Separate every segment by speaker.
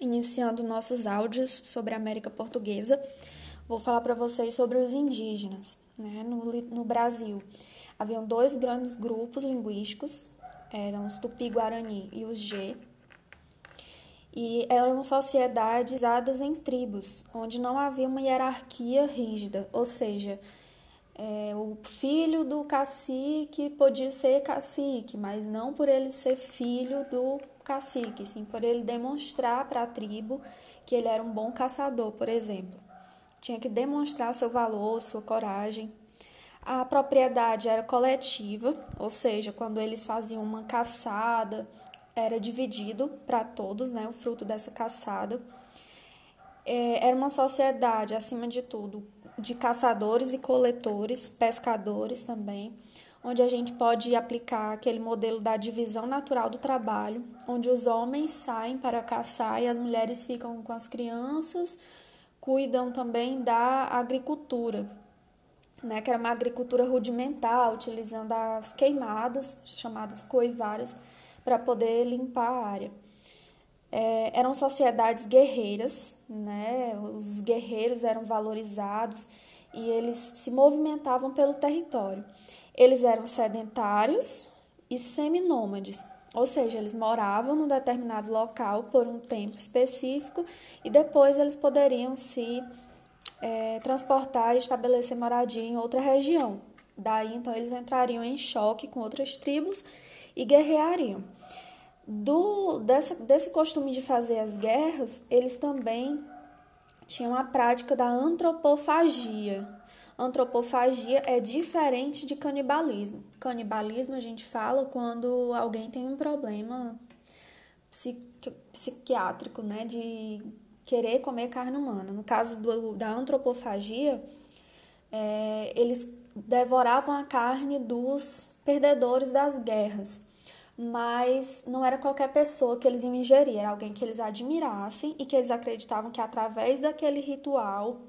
Speaker 1: iniciando nossos áudios sobre a América Portuguesa, vou falar para vocês sobre os indígenas né, no, no Brasil. Haviam dois grandes grupos linguísticos, eram os Tupi-Guarani e os G, e eram sociedades usadas em tribos, onde não havia uma hierarquia rígida, ou seja, é, o filho do cacique podia ser cacique, mas não por ele ser filho do cacique, sim por ele demonstrar para a tribo que ele era um bom caçador, por exemplo. Tinha que demonstrar seu valor, sua coragem. A propriedade era coletiva, ou seja, quando eles faziam uma caçada, era dividido para todos, né, o fruto dessa caçada. É, era uma sociedade, acima de tudo, de caçadores e coletores, pescadores também, onde a gente pode aplicar aquele modelo da divisão natural do trabalho, onde os homens saem para caçar e as mulheres ficam com as crianças, cuidam também da agricultura, né, que era uma agricultura rudimentar, utilizando as queimadas, chamadas coivaras, para poder limpar a área. É, eram sociedades guerreiras, né? os guerreiros eram valorizados e eles se movimentavam pelo território. Eles eram sedentários e seminômades, ou seja, eles moravam num determinado local por um tempo específico e depois eles poderiam se é, transportar e estabelecer moradia em outra região. Daí então eles entrariam em choque com outras tribos e guerreariam. Do, dessa, desse costume de fazer as guerras, eles também tinham a prática da antropofagia. Antropofagia é diferente de canibalismo. Canibalismo a gente fala quando alguém tem um problema psiqui psiquiátrico, né, de querer comer carne humana. No caso do, da antropofagia, é, eles devoravam a carne dos perdedores das guerras mas não era qualquer pessoa que eles iam ingerir, era alguém que eles admirassem e que eles acreditavam que através daquele ritual,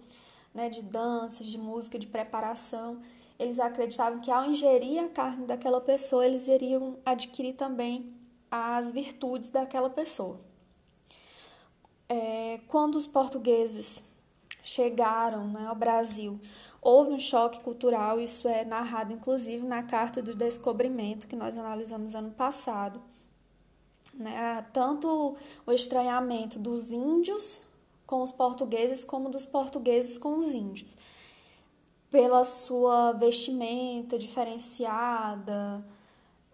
Speaker 1: né, de danças, de música, de preparação, eles acreditavam que ao ingerir a carne daquela pessoa, eles iriam adquirir também as virtudes daquela pessoa. É, quando os portugueses chegaram né, ao Brasil, Houve um choque cultural, isso é narrado inclusive na Carta do Descobrimento, que nós analisamos ano passado. Né? Tanto o estranhamento dos índios com os portugueses, como dos portugueses com os índios. Pela sua vestimenta diferenciada,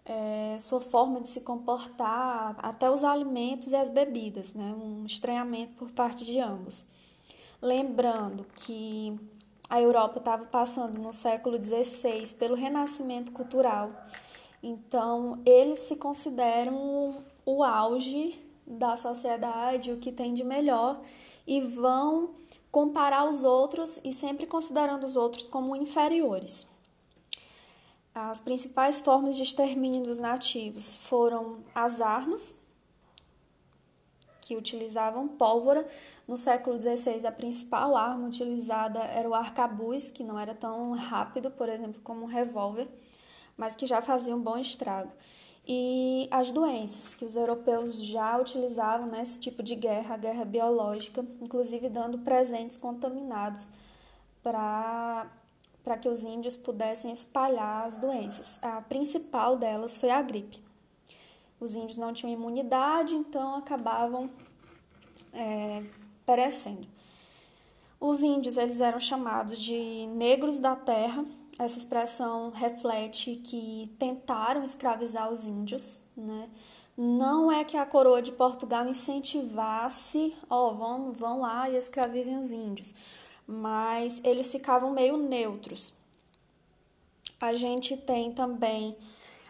Speaker 1: é, sua forma de se comportar, até os alimentos e as bebidas, né? um estranhamento por parte de ambos. Lembrando que a Europa estava passando no século XVI pelo renascimento cultural. Então, eles se consideram o auge da sociedade, o que tem de melhor, e vão comparar os outros e sempre considerando os outros como inferiores. As principais formas de extermínio dos nativos foram as armas, que utilizavam pólvora. No século XVI, a principal arma utilizada era o arcabuz, que não era tão rápido, por exemplo, como um revólver, mas que já fazia um bom estrago. E as doenças, que os europeus já utilizavam nesse tipo de guerra, a guerra biológica, inclusive dando presentes contaminados para para que os índios pudessem espalhar as doenças. A principal delas foi a gripe. Os índios não tinham imunidade, então acabavam é, perecendo. Os índios eles eram chamados de negros da terra. Essa expressão reflete que tentaram escravizar os índios, né? Não é que a coroa de Portugal incentivasse, ó, oh, vão, vão lá e escravizem os índios, mas eles ficavam meio neutros. A gente tem também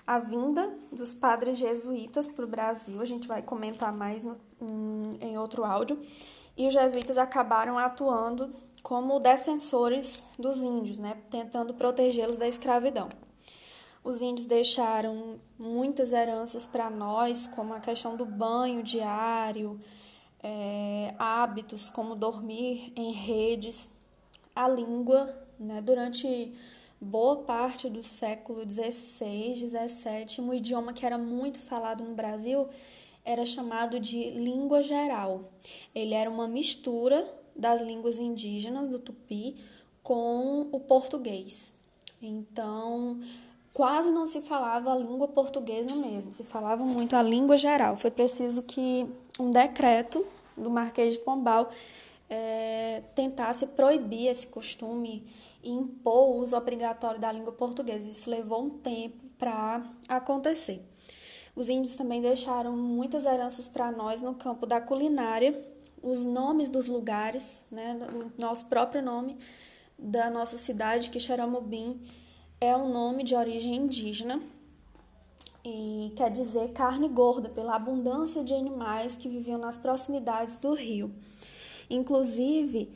Speaker 1: a vinda dos padres jesuítas para o Brasil, a gente vai comentar mais no, em, outro áudio, e os jesuítas acabaram atuando como defensores dos índios, né, tentando protegê-los da escravidão. Os índios deixaram muitas heranças para nós, como a questão do banho diário, é, hábitos como dormir em redes, a língua, né, durante boa parte do século XVI, XVII, um idioma que era muito falado no Brasil era chamado de língua geral. Ele era uma mistura das línguas indígenas do tupi com o português. Então, quase não se falava a língua portuguesa mesmo, se falava muito a língua geral. Foi preciso que um decreto do Marquês de Pombal é, tentasse proibir esse costume e impor o uso obrigatório da língua portuguesa. Isso levou um tempo para acontecer. Os índios também deixaram muitas heranças para nós no campo da culinária, os nomes dos lugares, né, o nosso próprio nome da nossa cidade, que Xaramubim é um nome de origem indígena e quer dizer carne gorda, pela abundância de animais que viviam nas proximidades do rio. Inclusive,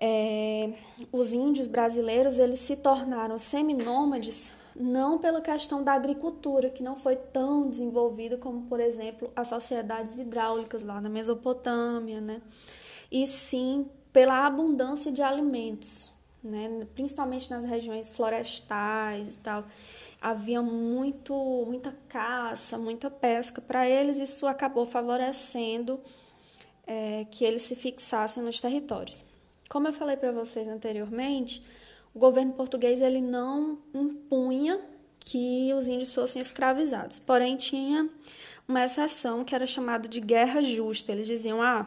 Speaker 1: é, os índios brasileiros eles se tornaram seminômades não pela questão da agricultura, que não foi tão desenvolvida como, por exemplo, as sociedades hidráulicas lá na Mesopotâmia, né? E sim pela abundância de alimentos, né? Principalmente nas regiões florestais e tal. Havia muito, muita caça, muita pesca para eles, isso acabou favorecendo é, que eles se fixassem nos territórios. Como eu falei para vocês anteriormente, o governo português ele não impunha que os índios fossem escravizados, porém tinha uma exceção que era chamada de guerra justa. Eles diziam: ah,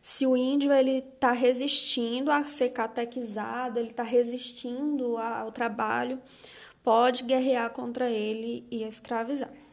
Speaker 1: se o índio ele está resistindo a ser catequizado, ele está resistindo ao trabalho, pode guerrear contra ele e escravizar.